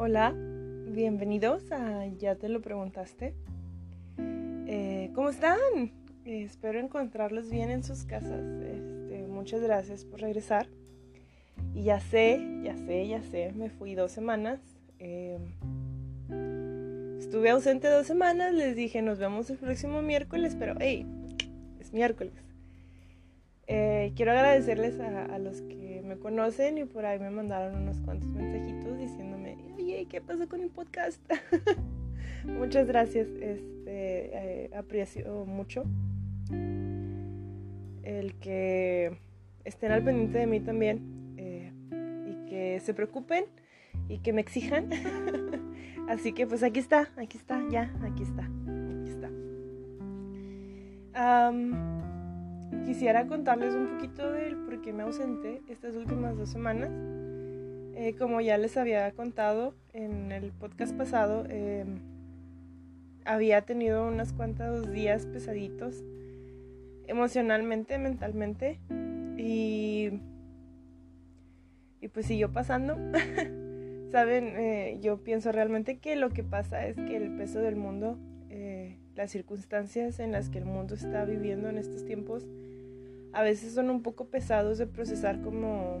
Hola, bienvenidos a Ya te lo preguntaste. Eh, ¿Cómo están? Eh, espero encontrarlos bien en sus casas. Este, muchas gracias por regresar. Y ya sé, ya sé, ya sé, me fui dos semanas. Em, estuve ausente dos semanas, les dije nos vemos el próximo miércoles, pero hey, es miércoles. Eh, quiero agradecerles a, los que me conocen y por ahí me mandaron unos cuantos mensajitos ¿qué pasó con el podcast? Muchas gracias, este, eh, aprecio mucho el que estén al pendiente de mí también eh, y que se preocupen y que me exijan. Así que pues aquí está, aquí está, ya, aquí está, aquí está quisiera contarles un poquito de por qué me ausenté estas últimas dos semanas. Eh, como ya les había contado en el podcast pasado, em, había tenido unos cuantos días pesaditos emocionalmente, mentalmente y, y pues siguió pasando. Saben, eh, yo pienso realmente que lo que pasa es que el peso del mundo, eh, las circunstancias en las que el mundo está viviendo en estos tiempos, a veces son un poco pesados de procesar como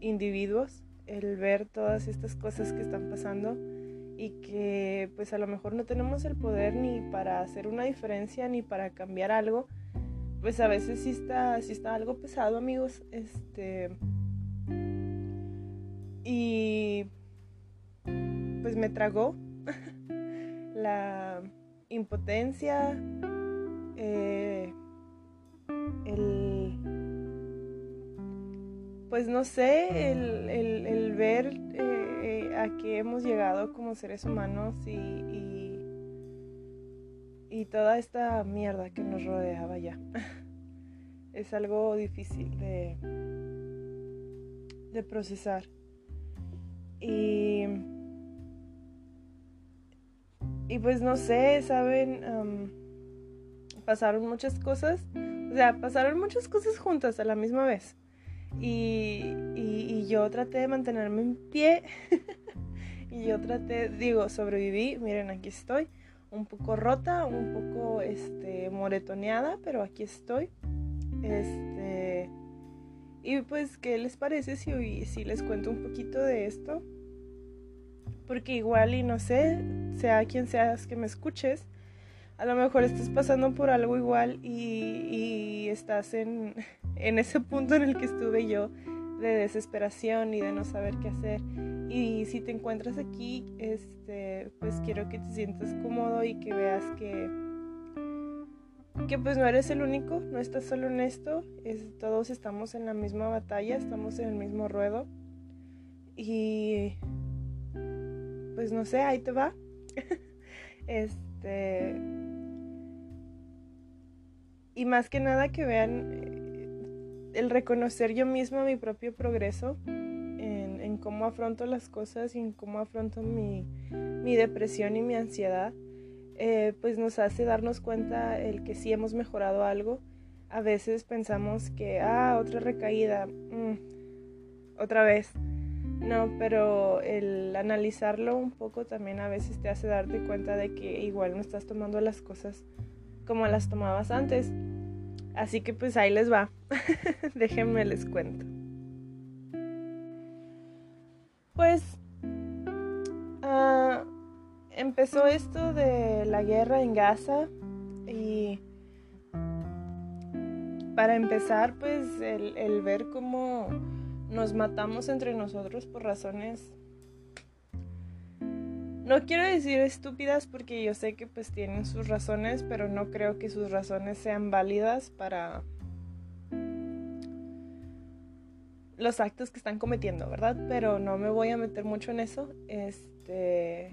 individuos, el ver todas estas cosas que están pasando y que pues a lo mejor no tenemos el poder ni para hacer una diferencia ni para cambiar algo, pues a veces sí está, sí está algo pesado amigos, este y pues me tragó la impotencia, eh, el, pues no sé, el, ver eh, a qué hemos llegado como seres humanos y, y, toda esta mierda que nos rodeaba ya. es algo difícil de, de procesar. Y, y pues no sé, saben, pasaron muchas cosas o sea, pasaron muchas cosas juntas a la misma vez. Y, yo traté de mantenerme en pie. y yo traté, digo, sobreviví. Miren, aquí estoy. Un poco rota, un poco este, moretoneada, pero aquí estoy. Este. Y pues, ¿qué les parece si, si les cuento un poquito de esto? Porque igual y no sé, sea quien seas que me escuches, a lo mejor estás pasando por algo igual y, estás en, ese punto en el que estuve yo de desesperación y de no saber qué hacer. Y si te encuentras aquí, este, pues quiero que te sientas cómodo y que veas que, que pues no eres el único, no estás solo en esto, es, todos estamos en la misma batalla, estamos en el mismo ruedo. Y pues no sé, ahí te va. este y más que nada que vean eh, el reconocer yo misma mi propio progreso en, cómo afronto las cosas y en cómo afronto mi, mi depresión y mi ansiedad, eh, pues nos hace darnos cuenta el que sí hemos mejorado algo. A veces pensamos que, ah, otra recaída, mm, otra vez. No, pero el analizarlo un poco también a veces te hace darte cuenta de que igual no estás tomando las cosas como las tomabas antes. Así que pues ahí les va. Déjenme les cuento. Pues ah, empezó esto de la guerra en Gaza y para empezar pues el, el ver cómo nos matamos entre nosotros por razones no quiero decir estúpidas porque yo sé que pues tienen sus razones, pero no creo que sus razones sean válidas para los actos que están cometiendo, ¿verdad? Pero no me voy a meter mucho en eso. Este,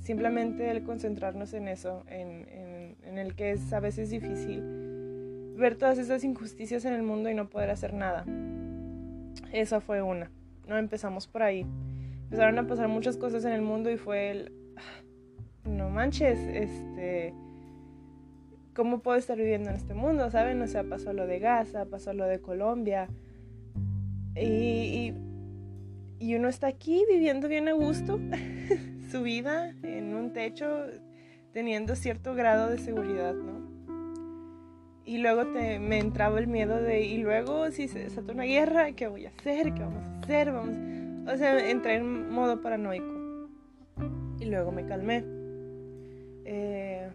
simplemente el concentrarnos en eso, en, en el que es a veces difícil ver todas esas injusticias en el mundo y no poder hacer nada. Esa fue una. No empezamos por ahí empezaron a pasar muchas cosas en el mundo y fue el, no manches, este, ¿cómo puedo estar viviendo en este mundo? ¿Saben? O sea, pasó lo de Gaza, pasó lo de Colombia y, y, uno está aquí viviendo bien a gusto, su vida en un techo teniendo cierto grado de seguridad, ¿no? Y luego te, me entraba el miedo de, y luego si se desata una guerra, ¿qué voy a hacer? ¿Qué vamos a hacer? Vamos... O sea, entré en modo paranoico. Y luego me calmé. Eh,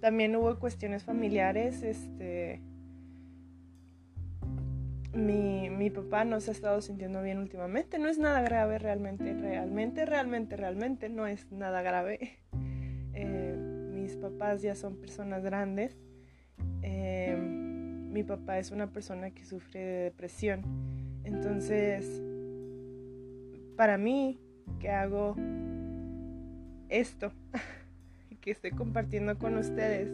también hubo cuestiones familiares, este... Mi, mi, papá no se ha estado sintiendo bien últimamente. No es nada grave realmente, realmente, realmente, realmente no es nada grave. Eh, mis papás ya son personas grandes eh, mi papá es una persona que sufre de depresión. Entonces, para mí, que hago esto, que estoy compartiendo con ustedes,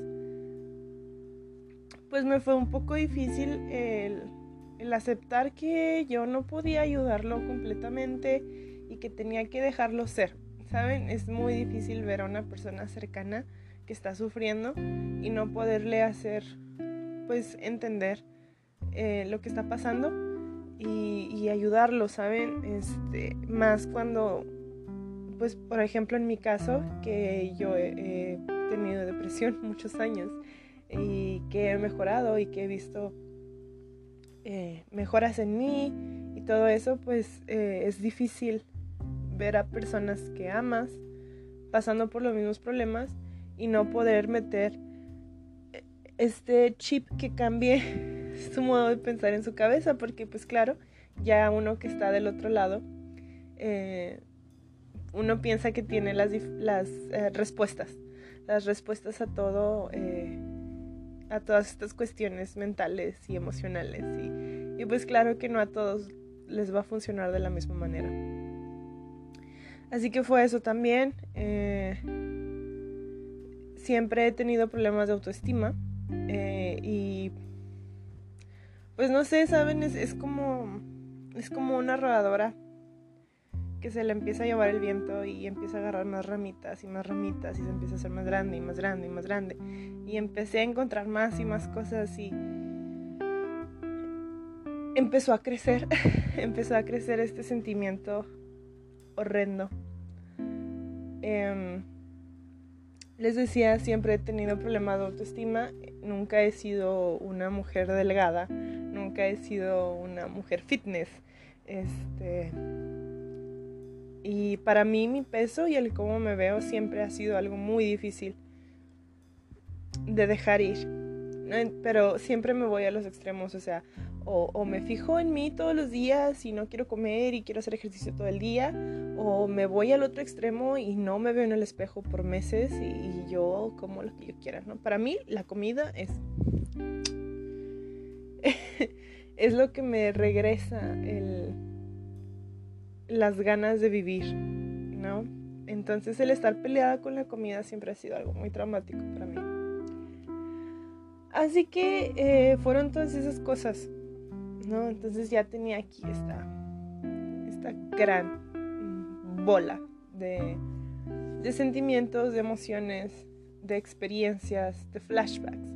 pues me fue un poco difícil el, aceptar que yo no podía ayudarlo completamente y que tenía que dejarlo ser. ¿Saben? Es muy difícil ver a una persona cercana que está sufriendo y no poderle hacer, pues, entender eh, lo que está pasando y, ayudarlo, ¿saben? Este, más cuando, pues, por ejemplo, en mi caso, que yo he, tenido depresión muchos años y que he mejorado y que he visto eh, mejoras en mí y todo eso, pues eh, es difícil ver a personas que amas pasando por los mismos problemas y no poder meter este chip que cambie su modo de pensar en su cabeza, porque pues claro, ya uno que está del otro lado, eh, uno piensa que tiene las, las eh, respuestas, las respuestas a todo, eh, a todas estas cuestiones mentales y emocionales. Y, pues claro que no a todos les va a funcionar de la misma manera. Así que fue eso también siempre he tenido problemas de autoestima y pues no sé, saben, es, como es como una rodadora que se le empieza a llevar el viento y empieza a agarrar más ramitas y más ramitas y se empieza a hacer más grande y más grande y más grande y empecé a encontrar más y más cosas y empezó a crecer, empezó a crecer este sentimiento horrendo. Em, les decía, siempre he tenido problemas de autoestima, nunca he sido una mujer delgada, nunca he sido una mujer fitness. Este, y para mí mi peso y el cómo me veo siempre ha sido algo muy difícil de dejar ir. Pero siempre me voy a los extremos, o sea, o, me fijo en mí todos los días y no quiero comer y quiero hacer ejercicio todo el día, o me voy al otro extremo y no me veo en el espejo por meses y, yo como lo que yo quiera, ¿no? Para mí la comida es... es lo que me regresa el, las ganas de vivir, ¿no? Entonces el estar peleada con la comida siempre ha sido algo muy traumático para mí. Así que eh, fueron todas esas cosas ¿no? Entonces ya tenía aquí esta, esta gran bola de, de sentimientos, de emociones, de experiencias, de flashbacks.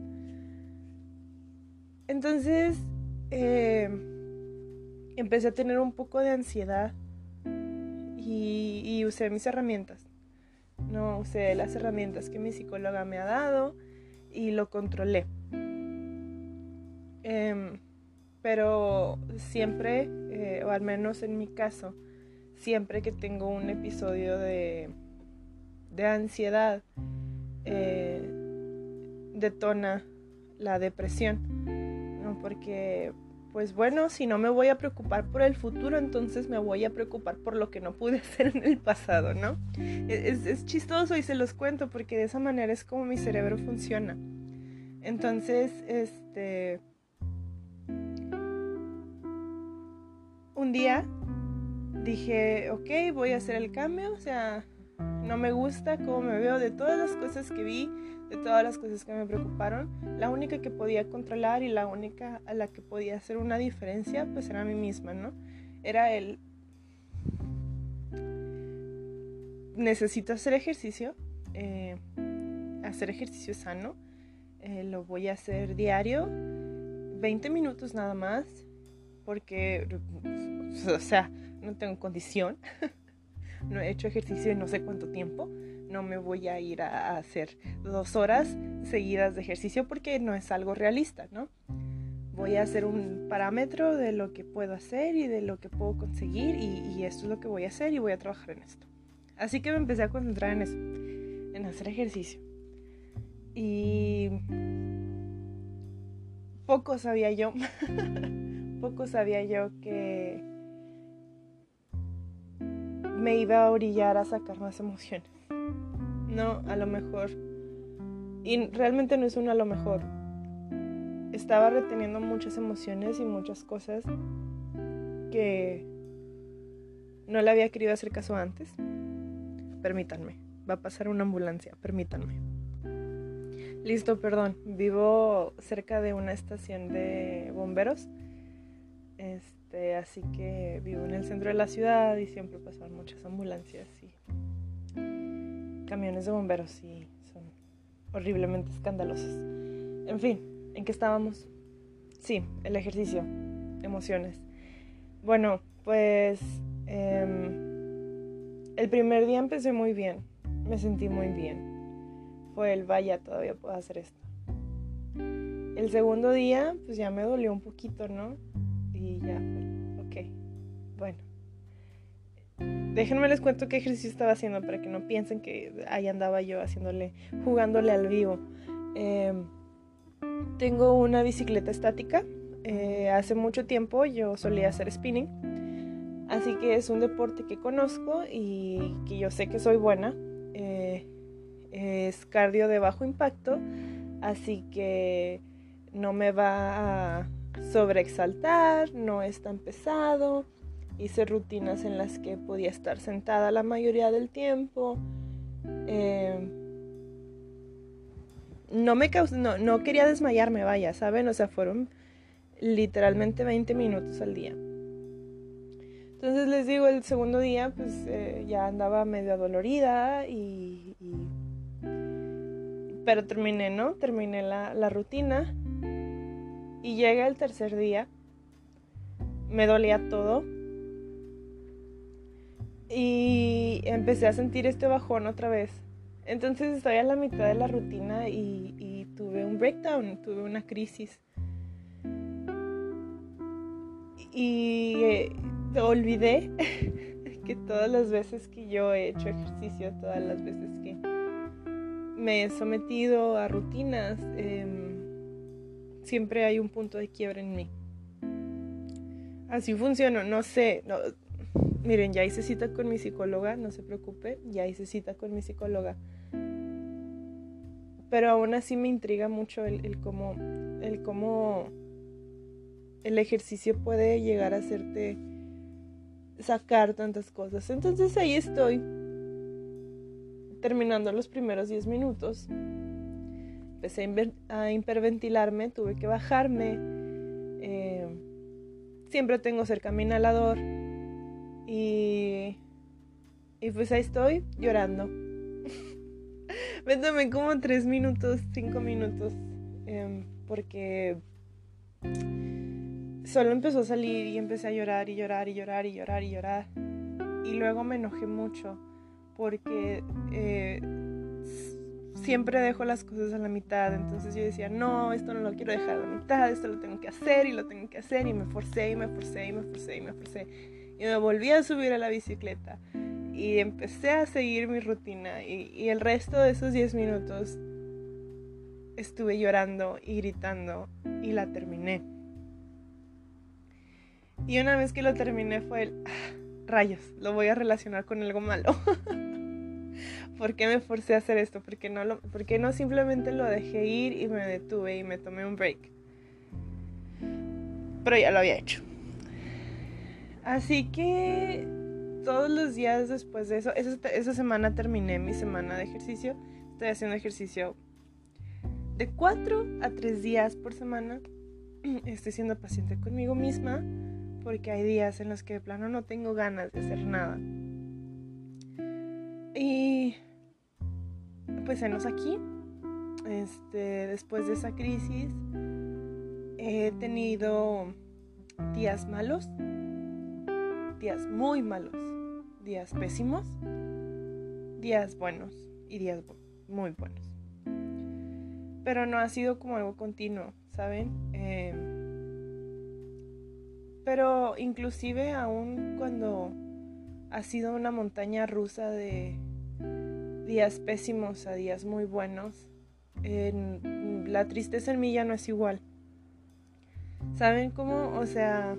Entonces eh, empecé a tener un poco de ansiedad y, usé mis herramientas. No usé las herramientas que mi psicóloga me ha dado y lo controlé. Eh, pero siempre, eh, o al menos en mi caso, siempre que tengo un episodio de, de ansiedad, eh, detona la depresión. Porque, pues bueno, si no me voy a preocupar por el futuro, entonces me voy a preocupar por lo que no pude hacer en el pasado, ¿no? Es, es chistoso y se los cuento porque de esa manera es como mi cerebro funciona. Entonces, este un día dije, ok, voy a hacer el cambio, o sea, no me gusta cómo me veo de todas las cosas que vi, de todas las cosas que me preocuparon. La única que podía controlar y la única a la que podía hacer una diferencia, pues era a mí misma, ¿no? Era el... Necesito hacer ejercicio, eh, hacer ejercicio sano, eh, lo voy a hacer diario, 20 minutos nada más, porque, o sea, no tengo condición. no he hecho ejercicio en no sé cuánto tiempo. No me voy a ir a hacer dos horas seguidas de ejercicio porque no es algo realista, ¿no? Voy a hacer un parámetro de lo que puedo hacer y de lo que puedo conseguir y, y esto es lo que voy a hacer y voy a trabajar en esto. Así que me empecé a concentrar en eso, en hacer ejercicio. Y poco sabía yo, poco sabía yo que me iba a orillar a sacar más emociones. No, a lo mejor. Y realmente no es un a lo mejor. Estaba reteniendo muchas emociones y muchas cosas que no le había querido hacer caso antes. Permítanme, va a pasar una ambulancia, permítanme. Listo, perdón. Vivo cerca de una estación de bomberos. Este, así que vivo en el centro de la ciudad y siempre pasan muchas ambulancias camiones de bomberos y son horriblemente escandalosos. En fin, ¿en qué estábamos? Sí, el ejercicio, emociones. Bueno, pues em, el primer día empecé muy bien, me sentí muy bien fue el vaya, todavía puedo hacer esto. El segundo día, pues ya me dolió un poquito, ¿no? Y ya, ok, bueno. Déjenme les cuento qué ejercicio estaba haciendo para que no piensen que ahí andaba yo haciéndole, jugándole al vivo. Em, tengo una bicicleta estática. Eh, hace mucho tiempo yo solía hacer spinning. Así que es un deporte que conozco y que yo sé que soy buena. Eh, es cardio de bajo impacto, así que no me va a sobreexaltar, no es tan pesado. Hice rutinas en las que podía estar sentada la mayoría del tiempo. Eh, no me no, no, quería desmayarme, vaya, ¿saben? O sea, fueron literalmente 20 minutos al día. Entonces les digo, el segundo día pues eh, ya andaba medio adolorida y pero terminé, ¿no? Terminé la, rutina y llega el tercer día, me dolía todo y empecé a sentir este bajón otra vez. Entonces estoy a la mitad de la rutina y, tuve un breakdown, tuve una crisis. Y eh, olvidé que todas las veces que yo he hecho ejercicio, todas las veces que me he sometido a rutinas, em, siempre hay un punto de quiebra en mí. Así funciona, no sé. Miren, ya hice cita con mi psicóloga, no se preocupe, ya hice cita con mi psicóloga. Pero aún así me intriga mucho el, cómo, el cómo el ejercicio puede llegar a hacerte sacar tantas cosas. Entonces ahí estoy, terminando los primeros 10 minutos, empecé a hiperventilarme, tuve que bajarme. Eh, siempre tengo cerca mi inhalador. Y, y pues ahí estoy llorando. Me tomé como 3 minutos, 5 minutos. Em, porque solo empezó a salir y empecé a llorar y llorar y llorar y llorar y llorar. Y luego me enojé mucho porque eh, siempre dejo las cosas a la mitad. Entonces yo decía, no, esto no lo quiero dejar a la mitad, esto lo tengo que hacer y lo tengo que hacer. Y me forcé y me forcé y me forcé y me forcé. Y me volví a subir a la bicicleta. Y empecé a seguir mi rutina. Y, y el resto de esos 10 minutos estuve llorando y gritando y la terminé. Y una vez que lo terminé fue el... Ah, rayos, lo voy a relacionar con algo malo. ¿Por qué me forcé a hacer esto? ¿Por qué, no lo, no simplemente lo dejé ir y me detuve y me tomé un break? Pero ya lo había hecho. Así que todos los días después de eso, esa, semana terminé mi semana de ejercicio. Estoy haciendo ejercicio de 4 a 3 días por semana. Estoy siendo paciente conmigo misma porque hay días en los que de plano no tengo ganas de hacer nada. Y pues enos aquí. Este, después de esa crisis he tenido días malos, días muy malos, días pésimos, días buenos y días muy buenos. Pero no ha sido como algo continuo, ¿saben? Em, pero inclusive aún cuando ha sido una montaña rusa de días pésimos a días muy buenos, la tristeza en mí ya no es igual. ¿Saben cómo? O sea,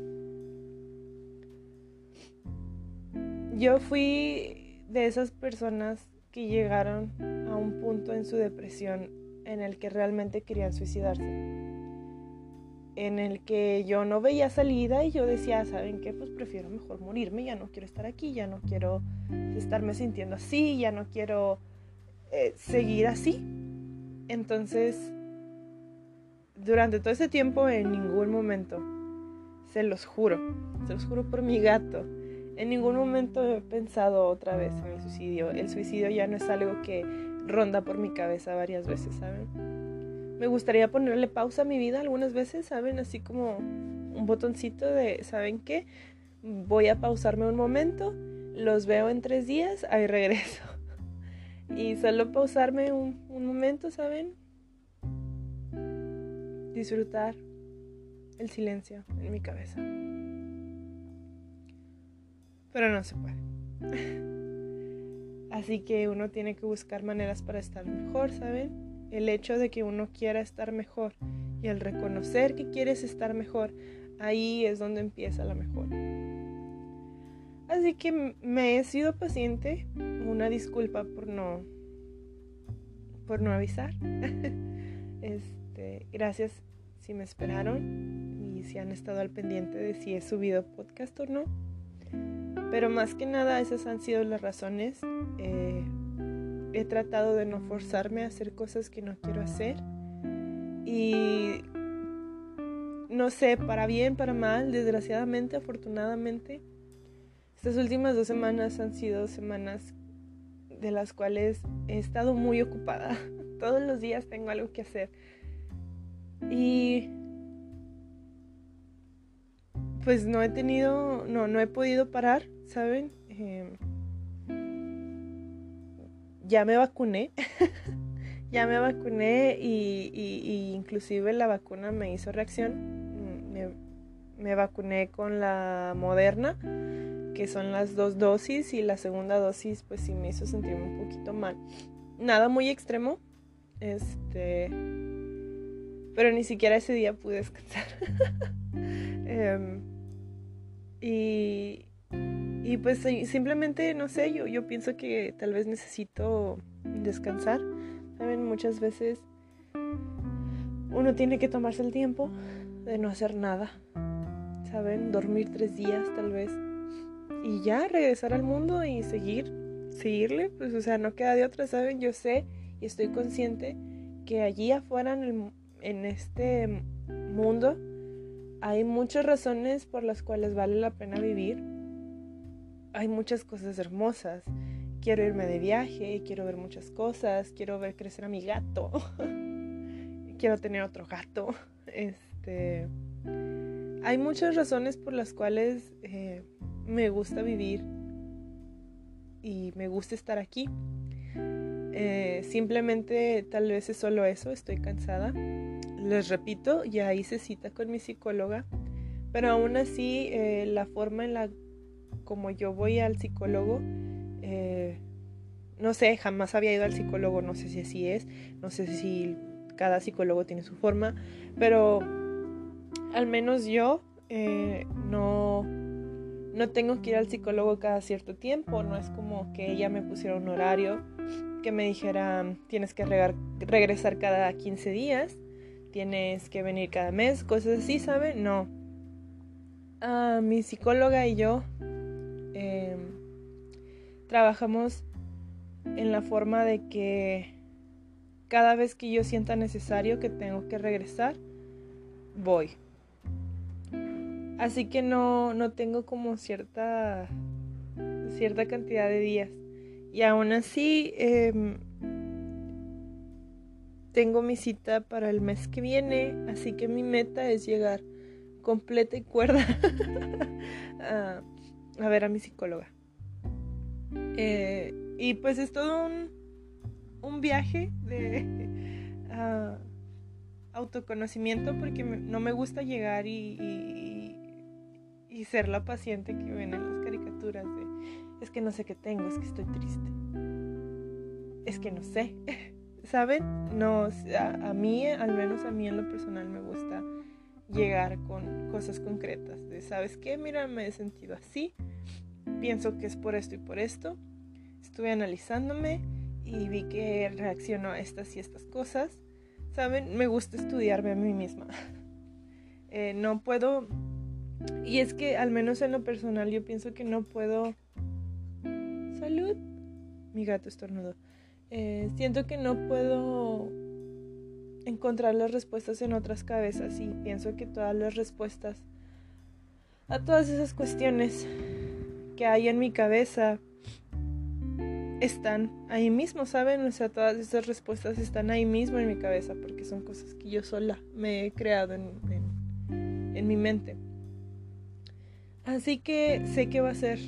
yo fui de esas personas que llegaron a un punto en su depresión en el que realmente querían suicidarse. En el que yo no veía salida y yo decía, ¿saben qué? Pues prefiero mejor morirme, ya no quiero estar aquí, ya no quiero estarme sintiendo así, ya no quiero eh, seguir así. Entonces, durante todo ese tiempo en ningún momento, se los juro, se los juro por mi gato, en ningún momento he pensado otra vez en el suicidio. El suicidio ya no es algo que ronda por mi cabeza varias veces, ¿saben? Me gustaría ponerle pausa a mi vida algunas veces, ¿saben? Así como un botoncito de, ¿saben qué? Voy a pausarme un momento, los veo en tres días, ahí regreso. Y solo pausarme un, un momento, ¿saben? Disfrutar el silencio en mi cabeza. Pero no se puede. Así que uno tiene que buscar maneras para estar mejor, ¿saben? El hecho de que uno quiera estar mejor y el reconocer que quieres estar mejor, ahí es donde empieza la mejor. Así que me he sido paciente. Una disculpa por no por no avisar. este, gracias si me esperaron y si han estado al pendiente de si he subido podcast o no. Pero más que nada esas han sido las razones. Eh, he tratado de no forzarme a hacer cosas que no quiero hacer. Y no sé, para bien, para mal, desgraciadamente, afortunadamente, estas últimas dos semanas han sido semanas de las cuales he estado muy ocupada. Todos los días tengo algo que hacer. Y pues no he tenido, no, no he podido parar, ¿saben? Em, ya me vacuné, ya me vacuné y, inclusive la vacuna me hizo reacción. Me, me vacuné con la moderna, que son las dos dosis, y la segunda dosis pues sí me hizo sentirme un poquito mal. Nada muy extremo, este, pero ni siquiera ese día pude descansar. Em, y, y pues simplemente, no sé, yo, yo pienso que tal vez necesito descansar. Saben, muchas veces uno tiene que tomarse el tiempo de no hacer nada. Saben, dormir tres días tal vez. Y ya regresar al mundo y seguir, seguirle. Pues o sea, no queda de otra, ¿saben? Yo sé y estoy consciente que allí afuera en, en este mundo hay muchas razones por las cuales vale la pena vivir. Hay muchas cosas hermosas. Quiero irme de viaje, quiero ver muchas cosas, quiero ver crecer a mi gato. quiero tener otro gato. Este, hay muchas razones por las cuales eh, me gusta vivir y me gusta estar aquí. Eh, simplemente tal vez es solo eso, estoy cansada les repito, ya hice cita con mi psicóloga, pero aún así eh, la forma en la como yo voy al psicólogo, eh, no sé, jamás había ido al psicólogo, no sé si así es, no sé si cada psicólogo tiene su forma, pero al menos yo eh, no, no tengo que ir al psicólogo cada cierto tiempo, no es como que ella me pusiera un horario que me dijera tienes que regresar cada 15 días tienes que venir cada mes, cosas así, ¿sabe? No. Ah, mi psicóloga y yo em, trabajamos en la forma de que cada vez que yo sienta necesario que tengo que regresar, voy. Así que no, no tengo como cierta, cierta cantidad de días. Y aún así, em, tengo mi cita para el mes que viene, así que mi meta es llegar completa y cuerda a, ver a mi psicóloga. Eh, y pues es todo un, un viaje de autoconocimiento porque no me gusta llegar y, y, ser la paciente que ven en las caricaturas de es que no sé qué tengo, es que estoy triste. Es que no sé. ¿Saben? No, a, mí, al menos a mí en lo personal me gusta llegar con cosas concretas. De, ¿sabes qué? Mira, me he sentido así. Pienso que es por esto y por esto. Estuve analizándome y vi que reacciono a estas y estas cosas. ¿Saben? Me gusta estudiarme a mí misma. Eh, no puedo... Y es que al menos en lo personal yo pienso que no puedo... Salud. Mi gato estornudo. Eh, siento que no puedo encontrar las respuestas en otras cabezas y pienso que todas las respuestas a todas esas cuestiones que hay en mi cabeza están ahí mismo, ¿saben? O sea, todas esas respuestas están ahí mismo en mi cabeza porque son cosas que yo sola me he creado en, en mi mente. Así que sé que va a ser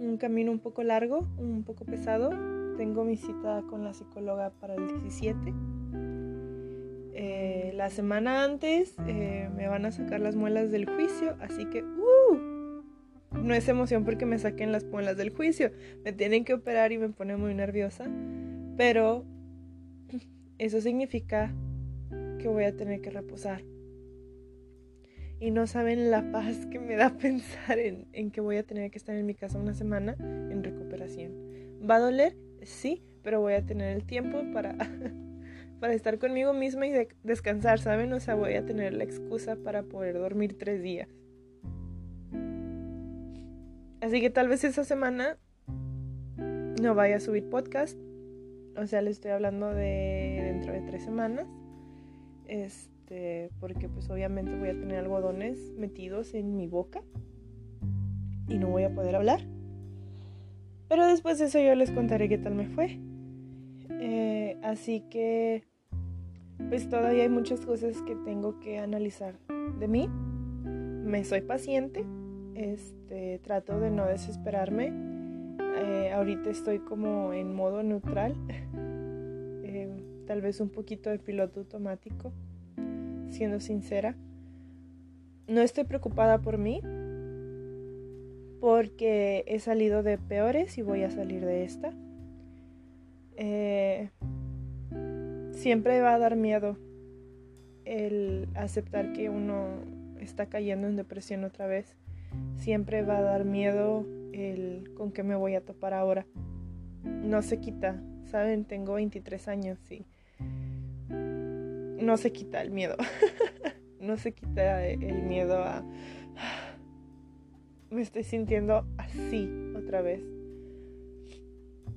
un camino un poco largo, un poco pesado, tengo mi cita con la psicóloga para el 17. Eh, la semana antes eh, me van a sacar las muelas del juicio, así que uh, no es emoción porque me saquen las muelas del juicio. Me tienen que operar y me pone muy nerviosa, pero eso significa que voy a tener que reposar. Y no saben la paz que me da pensar en, en que voy a tener que estar en mi casa una semana en recuperación. ¿Va a doler? Sí, pero voy a tener el tiempo para, para estar conmigo misma y descansar, ¿saben? O sea, voy a tener la excusa para poder dormir tres días. Así que tal vez esa semana no vaya a subir podcast. O sea, le estoy hablando de dentro de tres semanas. Este, porque pues obviamente voy a tener algodones metidos en mi boca y no voy a poder hablar. Pero después de eso yo les contaré qué tal me fue. Eh, así que, pues todavía hay muchas cosas que tengo que analizar de mí. Me soy paciente, este, trato de no desesperarme. Eh, ahorita estoy como en modo neutral, eh, tal vez un poquito de piloto automático, siendo sincera. No estoy preocupada por mí, porque he salido de peores y voy a salir de esta. Eh, siempre va a dar miedo el aceptar que uno está cayendo en depresión otra vez. Siempre va a dar miedo el con qué me voy a topar ahora. No se quita, ¿saben? Tengo 23 años y no se quita el miedo. no se quita el miedo a me estoy sintiendo así otra vez.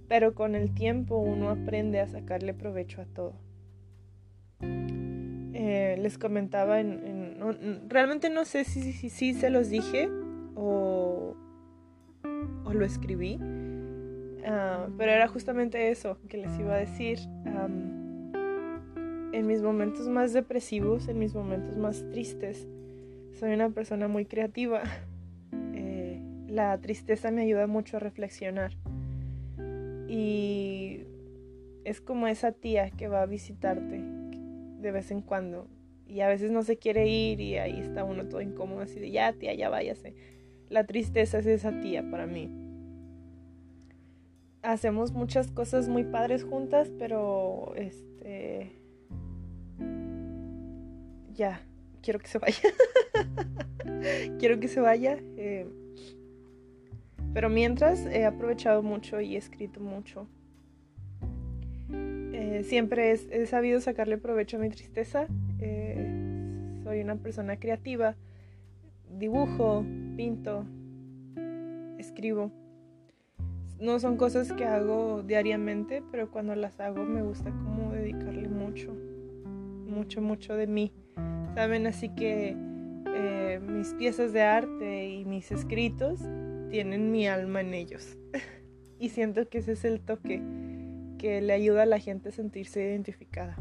Pero con el tiempo uno aprende a sacarle provecho a todo. Eh, les comentaba en, realmente no sé si, si, se los dije o, o lo escribí, ah, pero era justamente eso que les iba a decir. en mis momentos más depresivos, en mis momentos más tristes, soy una persona muy creativa la tristeza me ayuda mucho a reflexionar. Y es como esa tía que va a visitarte de vez en cuando y a veces no se quiere ir y ahí está uno todo incómodo así de ya tía, ya váyase. La tristeza es esa tía para mí. Hacemos muchas cosas muy padres juntas, pero este ya, quiero que se vaya. quiero que se vaya. Eh, pero mientras he aprovechado mucho y he escrito mucho. Eh, siempre he, sabido sacarle provecho a mi tristeza. Eh, soy una persona creativa. Dibujo, pinto, escribo. No son cosas que hago diariamente, pero cuando las hago me gusta como dedicarle mucho, mucho, mucho de mí. ¿Saben? Así que eh, mis piezas de arte y mis escritos tienen mi alma en ellos. y siento que ese es el toque que le ayuda a la gente a sentirse identificada.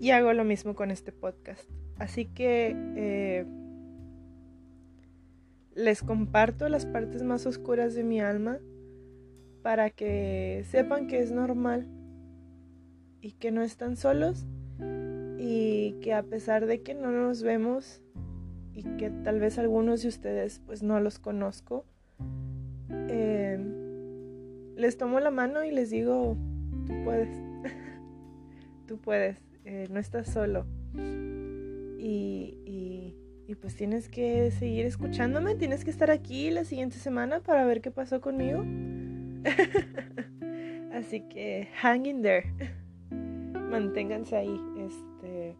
Y hago lo mismo con este podcast. Así que eh, les comparto las partes más oscuras de mi alma para que sepan que es normal y que no están solos y que a pesar de que no nos vemos y que tal vez algunos de ustedes pues no los conozco, eh, les tomo la mano y les digo, tú puedes, tú puedes, eh, no estás solo. Y, y, pues tienes que seguir escuchándome, tienes que estar aquí la siguiente semana para ver qué pasó conmigo. Así que hang in there. Manténganse ahí. Este,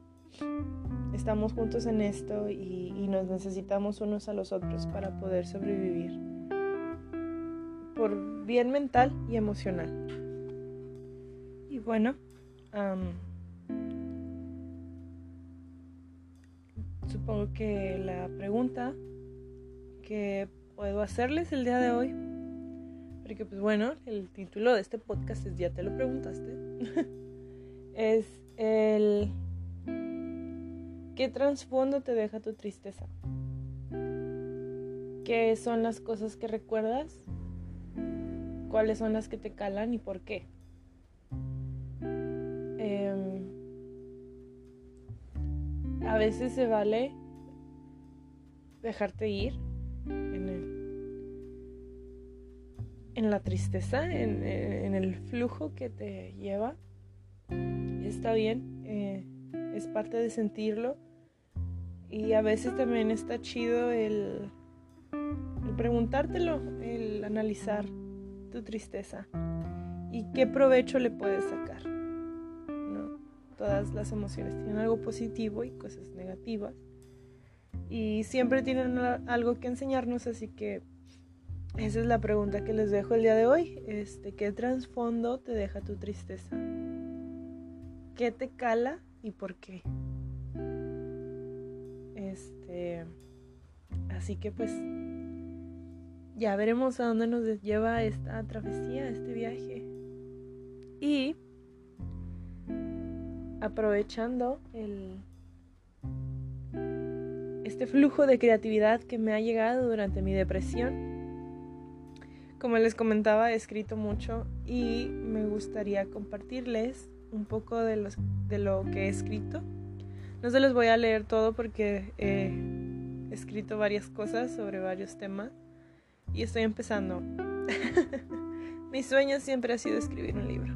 estamos juntos en esto y, nos necesitamos unos a los otros para poder sobrevivir. Por bien mental y emocional. Y bueno, supongo que la pregunta que puedo hacerles el día de hoy, porque pues bueno, el título de este podcast es Ya te lo preguntaste, es el ¿qué trasfondo te deja tu tristeza? ¿Qué son las cosas que recuerdas? ¿Cuáles son las que te calan y por qué? Em, a veces se vale dejarte ir en, en la tristeza, en, el flujo que te lleva. Está bien, eh, es parte de sentirlo. Y a veces también está chido el, el preguntártelo, el analizar tu tristeza y qué provecho le puedes sacar todas las emociones tienen algo positivo y cosas negativas. Y siempre tienen algo que enseñarnos, así que esa es la pregunta que les dejo el día de hoy. Este, ¿Qué trasfondo te deja tu tristeza? ¿Qué te cala y por qué? Este, así que pues ya veremos a dónde nos lleva esta travesía, este viaje. Y aprovechando este flujo de creatividad que me ha llegado durante mi depresión. Como les comentaba, he escrito mucho y me gustaría compartirles un poco de lo que he escrito. No se los voy a leer todo porque he escrito varias cosas sobre varios temas y estoy empezando. Mi sueño siempre ha sido escribir un libro.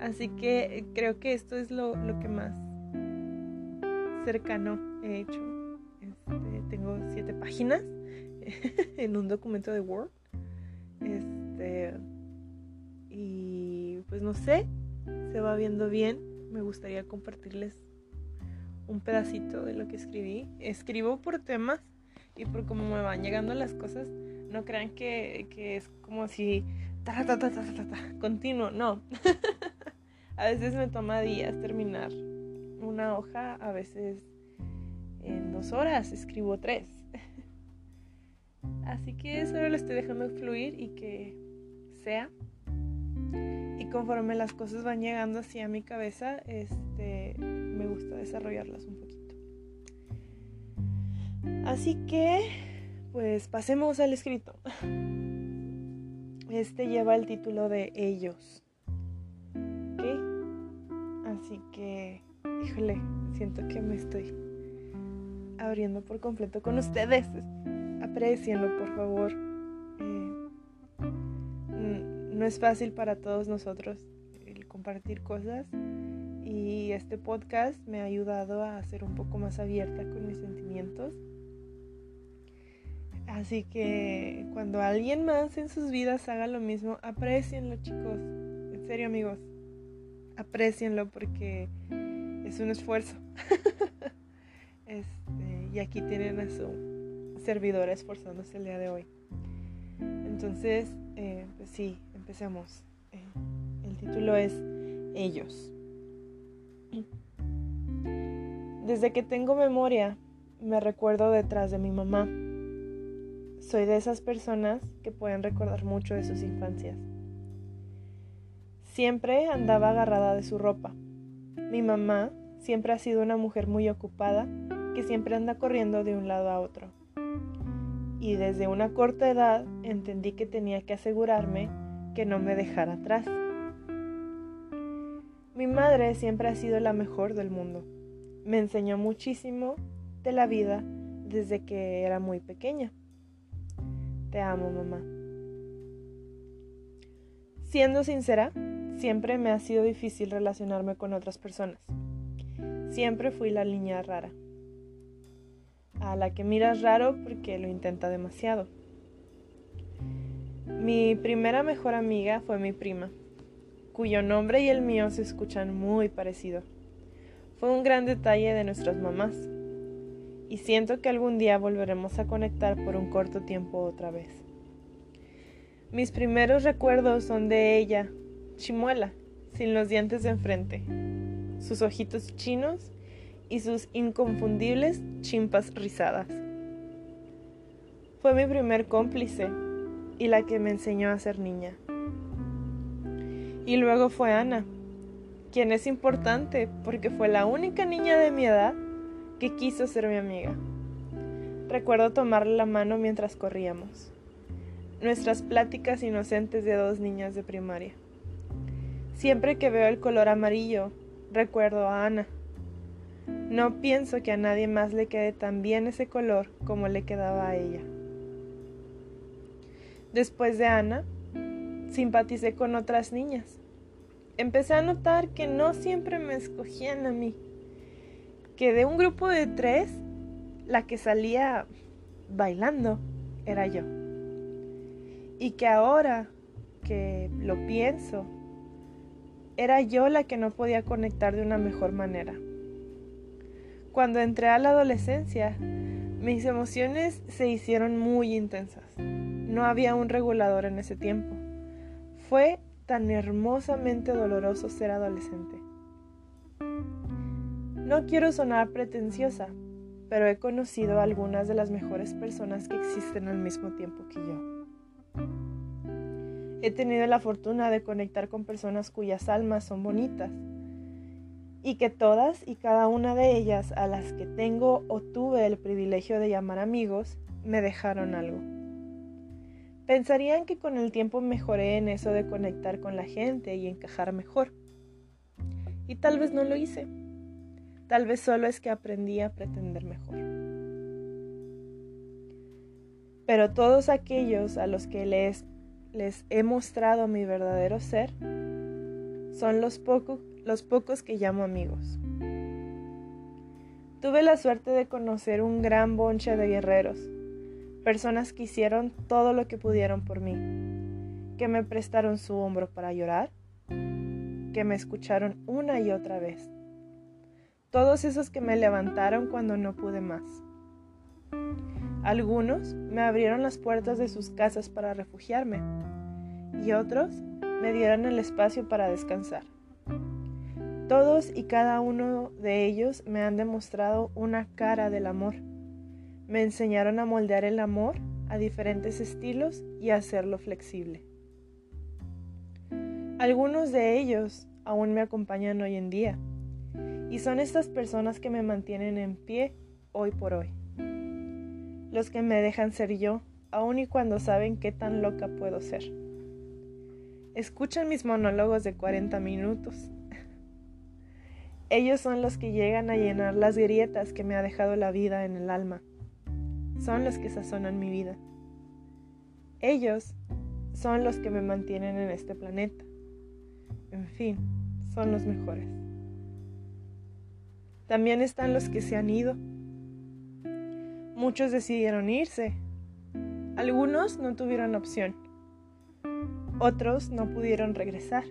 Así que creo que esto es lo, que más cercano he hecho. Este, tengo siete páginas en un documento de Word. Este, y pues no sé, se va viendo bien. Me gustaría compartirles un pedacito de lo que escribí. Escribo por temas y por cómo me van llegando las cosas. No crean que, es como si ta, ta, ta, ta, ta, ta, continuo, no. A veces me toma días terminar una hoja, a veces en dos horas escribo tres. Así que solo lo estoy dejando fluir y que sea. Conforme las cosas van llegando así a mi cabeza, este, me gusta desarrollarlas un poquito. Así que, pues pasemos al escrito. Este lleva el título de Ellos. Así que, híjole, siento que me estoy abriendo por completo con ustedes. Aprecienlo, por favor. No es fácil para todos nosotros el compartir cosas y este podcast me ha ayudado a ser un poco más abierta con mis sentimientos. Así que cuando alguien más en sus vidas haga lo mismo, aprecienlo chicos. En serio amigos, aprecienlo porque es un esfuerzo. Este, y aquí tienen a su servidora esforzándose el día de hoy. Entonces, eh, pues sí, empecemos. Eh, el título es Ellos. Desde que tengo memoria, me recuerdo detrás de mi mamá. Soy de esas personas que pueden recordar mucho de sus infancias. Siempre andaba agarrada de su ropa. Mi mamá siempre ha sido una mujer muy ocupada que siempre anda corriendo de un lado a otro. y desde una corta edad entendí que tenía que asegurarme que no me dejara atrás. Mi madre siempre ha sido la mejor del mundo. Me enseñó muchísimo de la vida desde que era muy pequeña. Te amo, mamá. Siendo sincera, siempre me ha sido difícil relacionarme con otras personas. Siempre fui la niña rara. A la que miras raro porque lo intenta demasiado. Mi primera mejor amiga fue mi prima, cuyo nombre y el mío se escuchan muy parecido. Fue un gran detalle de nuestras mamás y siento que algún día volveremos a conectar por un corto tiempo otra vez. Mis primeros recuerdos son de ella, chimuela, sin los dientes de enfrente, sus ojitos chinos y sus inconfundibles chimpas rizadas. Fue mi primer cómplice y la que me enseñó a ser niña. Y luego fue Ana, quien es importante porque fue la única niña de mi edad que quiso ser mi amiga. Recuerdo tomarle la mano mientras corríamos. Nuestras pláticas inocentes de dos niñas de primaria. Siempre que veo el color amarillo, recuerdo a Ana. No pienso que a nadie más le quede tan bien ese color como le quedaba a ella. Después de Ana, simpaticé con otras niñas. Empecé a notar que no siempre me escogían a mí que de un grupo de tres, la que salía bailando era yo. Y que ahora que lo pienso, era yo la que no podía conectar de una mejor manera. Cuando entré a la adolescencia, mis emociones se hicieron muy intensas. No había un regulador en ese tiempo. Fue tan hermosamente doloroso ser adolescente. No quiero sonar pretenciosa, pero he conocido a algunas de las mejores personas que existen al mismo tiempo que yo. He tenido la fortuna de conectar con personas cuyas almas son bonitas y que todas y cada una de ellas a las que tengo o tuve el privilegio de llamar amigos me dejaron algo. Pensarían que con el tiempo mejoré en eso de conectar con la gente y encajar mejor. Y tal vez no lo hice. Tal vez solo es que aprendí a pretender mejor. Pero todos aquellos a los que les, les he mostrado mi verdadero ser son los, los pocos que llamo amigos. Tuve la suerte de conocer un gran bonche de guerreros, personas que hicieron todo lo que pudieron por mí, que me prestaron su hombro para llorar, que me escucharon una y otra vez todos esos que me levantaron cuando no pude más. Algunos me abrieron las puertas de sus casas para refugiarme y otros me dieron el espacio para descansar. Todos y cada uno de ellos me han demostrado una cara del amor. Me enseñaron a moldear el amor a diferentes estilos y a hacerlo flexible. Algunos de ellos aún me acompañan hoy en día y son estas personas que me mantienen en pie hoy por hoy. Los que me dejan ser yo, aun y cuando saben qué tan loca puedo ser. Escuchan mis monólogos de 40 minutos. Ellos son los que llegan a llenar las grietas que me ha dejado la vida en el alma. Son los que sazonan mi vida. Ellos son los que me mantienen en este planeta. En fin, son los mejores. También están los que se han ido. Muchos decidieron irse. Algunos no tuvieron opción. Otros no pudieron regresar.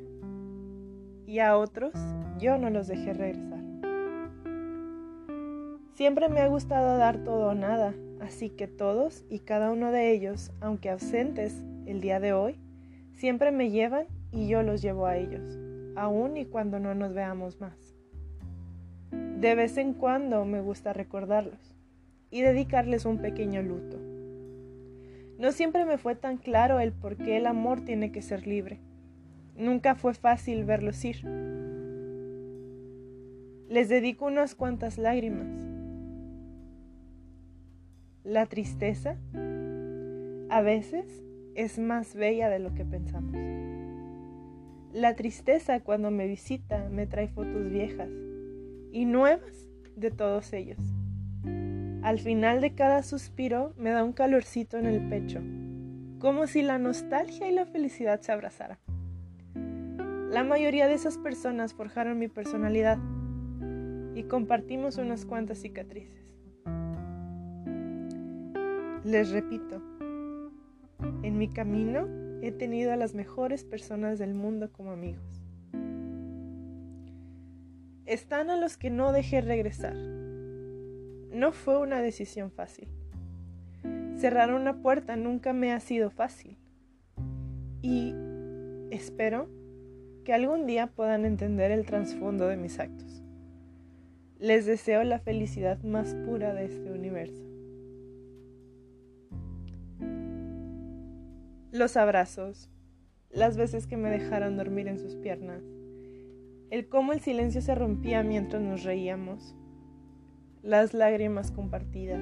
Y a otros yo no los dejé regresar. Siempre me ha gustado dar todo o nada, así que todos y cada uno de ellos, aunque ausentes el día de hoy, siempre me llevan y yo los llevo a ellos, aun y cuando no nos veamos más. De vez en cuando me gusta recordarlos y dedicarles un pequeño luto. No siempre me fue tan claro el por qué el amor tiene que ser libre. Nunca fue fácil verlos ir. Les dedico unas cuantas lágrimas. La tristeza a veces es más bella de lo que pensamos. La tristeza cuando me visita me trae fotos viejas y nuevas de todos ellos. Al final de cada suspiro me da un calorcito en el pecho, como si la nostalgia y la felicidad se abrazaran. La mayoría de esas personas forjaron mi personalidad y compartimos unas cuantas cicatrices. Les repito, en mi camino he tenido a las mejores personas del mundo como amigos. Están a los que no dejé regresar. No fue una decisión fácil. Cerrar una puerta nunca me ha sido fácil. Y espero que algún día puedan entender el trasfondo de mis actos. Les deseo la felicidad más pura de este universo. Los abrazos, las veces que me dejaron dormir en sus piernas, el cómo el silencio se rompía mientras nos reíamos, las lágrimas compartidas,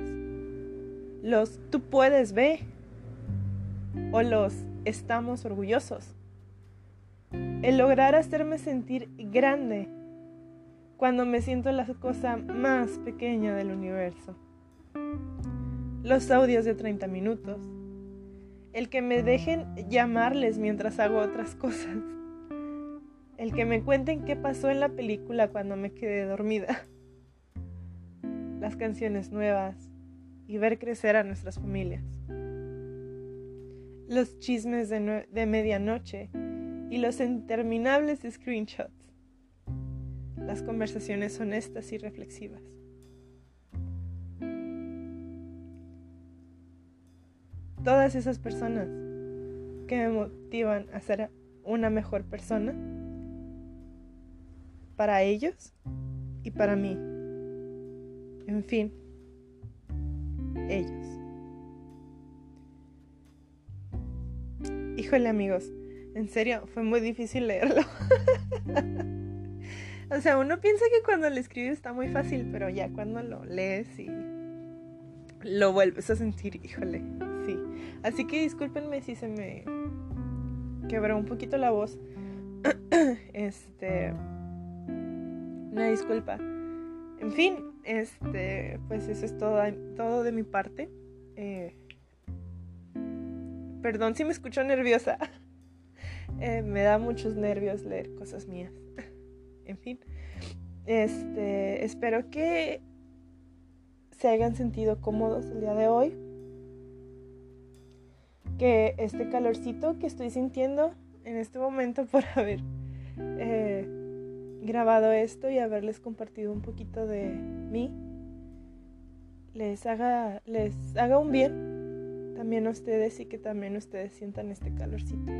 los tú puedes ver o los estamos orgullosos el lograr hacerme sentir grande cuando me siento la cosa más pequeña del universo. Los audios de 30 minutos. El que me dejen llamarles mientras hago otras cosas. El que me cuenten qué pasó en la película cuando me quedé dormida. Las canciones nuevas y ver crecer a nuestras familias. Los chismes de, de medianoche y los interminables screenshots. Las conversaciones honestas y reflexivas. Todas esas personas que me motivan a ser una mejor persona para ellos y para mí. En fin, ellos. Híjole amigos, en serio, fue muy difícil leerlo. o sea, uno piensa que cuando lo escribes está muy fácil, pero ya cuando lo lees y lo vuelves a sentir, híjole, sí. Así que discúlpenme si se me quebró un poquito la voz. este. Una disculpa. En fin, este, pues eso es todo, todo de mi parte. Eh, perdón si me escucho nerviosa. Eh, me da muchos nervios leer cosas mías. en fin, este, espero que se hayan sentido cómodos el día de hoy. Que este calorcito que estoy sintiendo en este momento por haber eh, grabado esto y haberles compartido un poquito de mí les haga, les haga un bien también a ustedes y que también ustedes sientan este calorcito.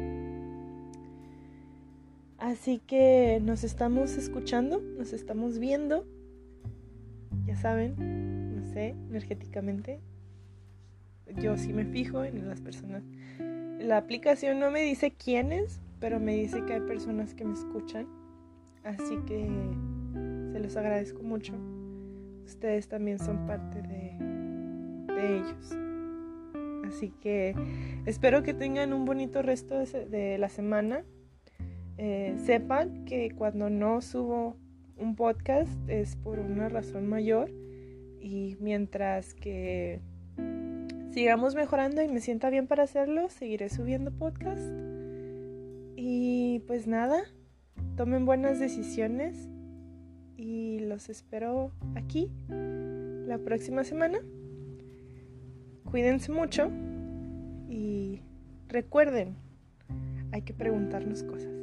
Así que nos estamos escuchando, nos estamos viendo. Ya saben, no sé, energéticamente. Yo sí me fijo en las personas. La aplicación no me dice quiénes, pero me dice que hay personas que me escuchan. Así que se los agradezco mucho. Ustedes también son parte de, de ellos. Así que espero que tengan un bonito resto de, de la semana. Eh, sepan que cuando no subo un podcast es por una razón mayor y mientras que sigamos mejorando y me sienta bien para hacerlo, seguiré subiendo podcast. Y pues nada, tomen buenas decisiones y los espero aquí la próxima semana. Cuídense mucho y recuerden, hay que preguntarnos cosas.